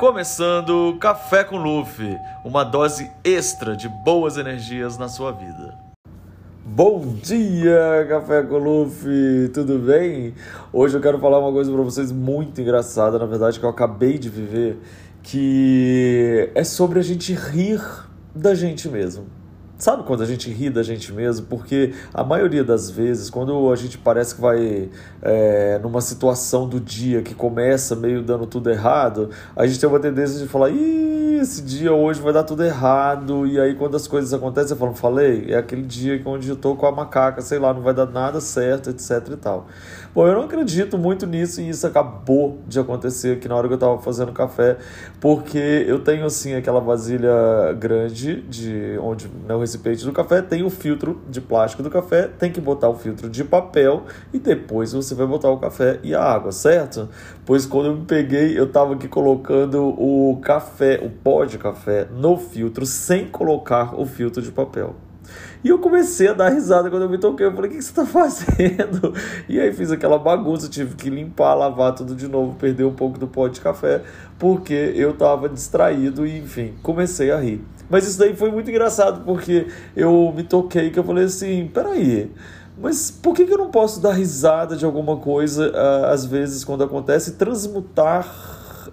Começando Café com Luffy, uma dose extra de boas energias na sua vida. Bom dia, Café com Luffy, tudo bem? Hoje eu quero falar uma coisa para vocês muito engraçada, na verdade, que eu acabei de viver, que é sobre a gente rir da gente mesmo. Sabe quando a gente ri da gente mesmo? Porque a maioria das vezes, quando a gente parece que vai é, numa situação do dia que começa meio dando tudo errado, a gente tem uma tendência de falar, Ih, esse dia hoje vai dar tudo errado. E aí quando as coisas acontecem, eu falo, falei, é aquele dia onde eu tô com a macaca, sei lá, não vai dar nada certo, etc e tal. Bom, eu não acredito muito nisso e isso acabou de acontecer aqui na hora que eu tava fazendo café, porque eu tenho assim aquela vasilha grande de onde né, recipiente do café tem o filtro de plástico do café, tem que botar o filtro de papel e depois você vai botar o café e a água, certo? Pois quando eu me peguei, eu tava aqui colocando o café, o pó de café no filtro sem colocar o filtro de papel. E eu comecei a dar risada quando eu me toquei. Eu falei, o que, você está fazendo? E aí fiz aquela bagunça, tive que limpar, lavar tudo de novo, perder um pouco do pó de café, porque eu estava distraído e, enfim, comecei a rir. Mas isso daí foi muito engraçado, porque eu me toquei que eu falei assim, peraí, mas por que, que eu não posso dar risada de alguma coisa, uh, às vezes, quando acontece, e transmutar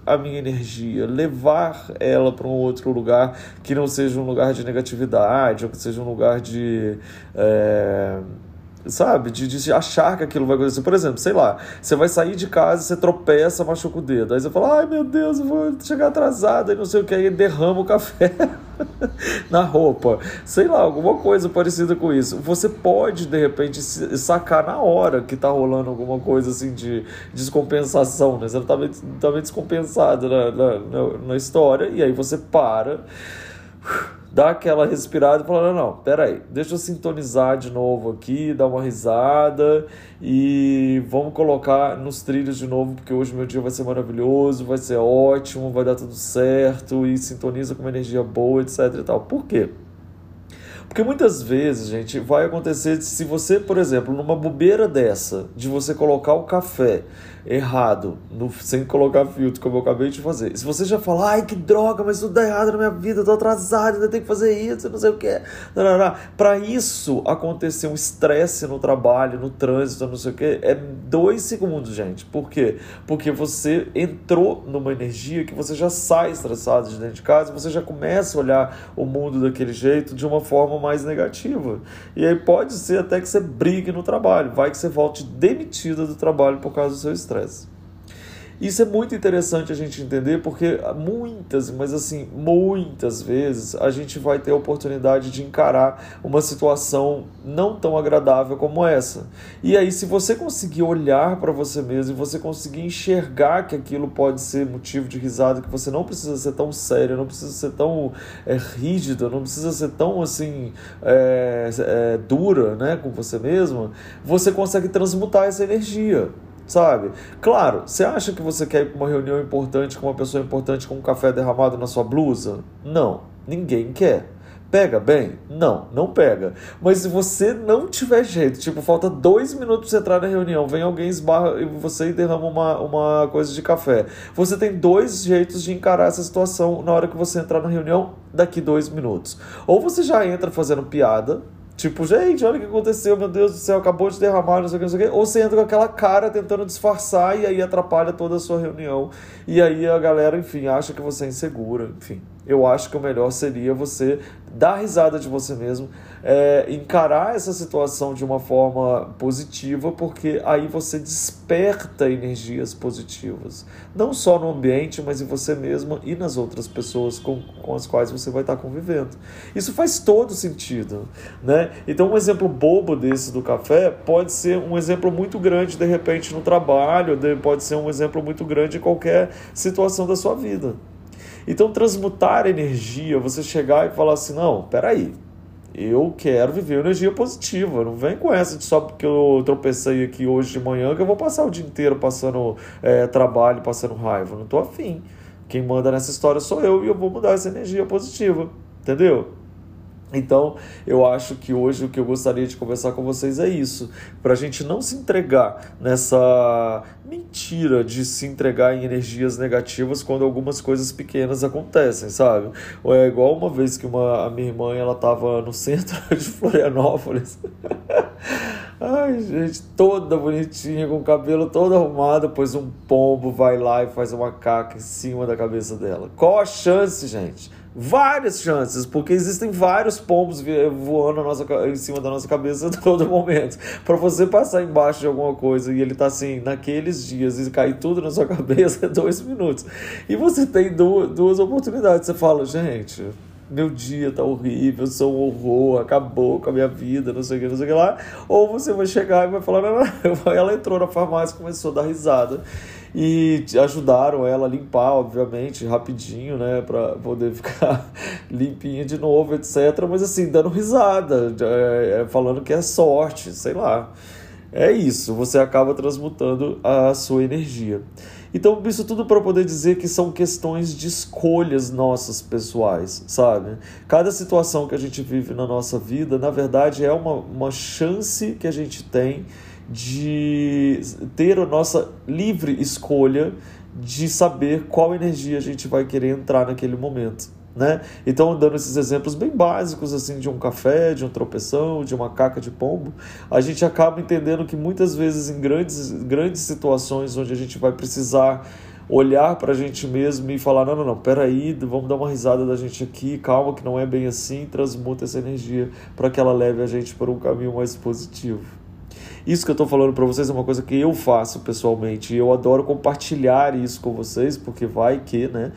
a minha energia, levar ela para um outro lugar que não seja um lugar de negatividade, ou que seja um lugar de. É sabe? De, de achar que aquilo vai acontecer. Por exemplo, sei lá, você vai sair de casa, você tropeça, machuca o dedo. Aí você fala, ai meu Deus, eu vou chegar atrasado e não sei o que, aí derrama o café na roupa. Sei lá, alguma coisa parecida com isso. Você pode, de repente, sacar na hora que tá rolando alguma coisa assim de descompensação, né? Você tá meio, tá meio descompensado na, na, na história, e aí você para dá aquela respirada e fala: não, não, peraí, deixa eu sintonizar de novo aqui, dar uma risada e vamos colocar nos trilhos de novo, porque hoje meu dia vai ser maravilhoso, vai ser ótimo, vai dar tudo certo e sintoniza com uma energia boa, etc e tal. Por quê? Porque muitas vezes, gente, vai acontecer se você, por exemplo, numa bobeira dessa, de você colocar o café errado, no, sem colocar filtro, como eu acabei de fazer. Se você já fala, ai que droga, mas tudo dá errado na minha vida, eu tô atrasado, ainda tenho que fazer isso, não sei o que. Para isso acontecer um estresse no trabalho, no trânsito, não sei o que, é dois segundos, gente. Por quê? Porque você entrou numa energia que você já sai estressado de dentro de casa, você já começa a olhar o mundo daquele jeito de uma forma mais negativa. E aí pode ser até que você brigue no trabalho, vai que você volte demitida do trabalho por causa do seu estresse estresse. Isso é muito interessante a gente entender porque muitas, mas assim, muitas vezes a gente vai ter a oportunidade de encarar uma situação não tão agradável como essa. E aí, se você conseguir olhar para você mesmo e você conseguir enxergar que aquilo pode ser motivo de risada, que você não precisa ser tão sério, não precisa ser tão é, não precisa ser tão assim é, é, dura né, com você mesmo, você consegue transmutar essa energia sabe? Claro, você acha que você quer ir para uma reunião importante com uma pessoa importante com um café derramado na sua blusa? Não, ninguém quer. Pega bem? Não, não pega. Mas se você não tiver jeito, tipo, falta dois minutos para você entrar na reunião, vem alguém esbarra e você derrama uma, uma coisa de café. Você tem dois jeitos de encarar essa situação na hora que você entrar na reunião daqui dois minutos. Ou você já entra fazendo piada, Tipo, gente, olha o que aconteceu, meu Deus do céu, acabou de derramar, não sei o que, não sei o que. Ou você entra com aquela cara tentando disfarçar e aí atrapalha toda a sua reunião. E aí a galera, enfim, acha que você é insegura, enfim eu acho que o melhor seria você dar risada de você mesmo, é, encarar essa situação de uma forma positiva, porque aí você desperta energias positivas, não só no ambiente, mas em você mesmo e nas outras pessoas com, com as quais você vai estar convivendo. Isso faz todo sentido, né? Então, um exemplo bobo desse do café pode ser um exemplo muito grande de repente no trabalho, pode ser um exemplo muito grande em qualquer situação da sua vida. Então, transmutar energia, você chegar e falar assim: não, peraí, eu quero viver energia positiva. Não vem com essa de só porque eu tropecei aqui hoje de manhã que eu vou passar o dia inteiro passando é, trabalho, passando raiva. Não tô afim. Quem manda nessa história sou eu e eu vou mudar essa energia positiva. Entendeu? Então, eu acho que hoje o que eu gostaria de conversar com vocês é isso, para a gente não se entregar nessa mentira de se entregar em energias negativas quando algumas coisas pequenas acontecem, sabe? Ou é igual uma vez que uma, a minha irmã ela estava no centro de Florianópolis. Ai, gente, toda bonitinha, com o cabelo todo arrumado, pois um pombo vai lá e faz uma caca em cima da cabeça dela. Qual a chance, gente? Várias chances, porque existem vários pombos voando nossa, em cima da nossa cabeça todo momento. Para você passar embaixo de alguma coisa e ele tá assim, naqueles dias, e cair tudo na sua cabeça, é dois minutos. E você tem duas, duas oportunidades. Você fala, gente, meu dia tá horrível, sou um horror, acabou com a minha vida, não sei o que, não sei o que lá. Ou você vai chegar e vai falar, não, não. Ela entrou na farmácia começou a dar risada e ajudaram ela a limpar, obviamente, rapidinho, né, para poder ficar limpinha de novo, etc. Mas assim, dando risada, é, falando que é sorte, sei lá. É isso, você acaba transmutando a sua energia. Então, isso tudo para poder dizer que são questões de escolhas nossas pessoais, sabe? Cada situação que a gente vive na nossa vida, na verdade, é uma, uma chance que a gente tem de ter a nossa livre escolha de saber qual energia a gente vai querer entrar naquele momento. Né? Então, dando esses exemplos bem básicos assim de um café, de um tropeção, de uma caca de pombo, a gente acaba entendendo que muitas vezes em grandes, grandes situações onde a gente vai precisar olhar para a gente mesmo e falar: não, não, não, peraí, vamos dar uma risada da gente aqui, calma, que não é bem assim, transmuta essa energia para que ela leve a gente para um caminho mais positivo. Isso que eu estou falando para vocês é uma coisa que eu faço pessoalmente e eu adoro compartilhar isso com vocês, porque vai que, né?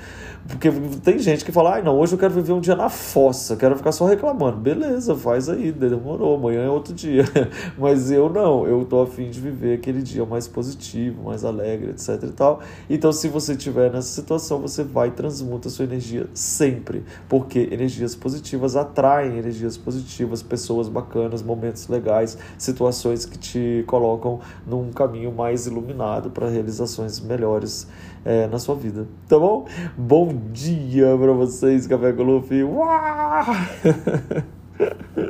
Porque tem gente que fala, ai não, hoje eu quero viver um dia na fossa, quero ficar só reclamando. Beleza, faz aí, demorou, amanhã é outro dia. Mas eu não, eu tô afim de viver aquele dia mais positivo, mais alegre, etc e tal. Então, se você estiver nessa situação, você vai transmuta a sua energia sempre, porque energias positivas atraem energias positivas, pessoas bacanas, momentos legais, situações que te colocam num caminho mais iluminado para realizações melhores é, na sua vida. Tá bom? Bom dia para vocês, Café com Luffy.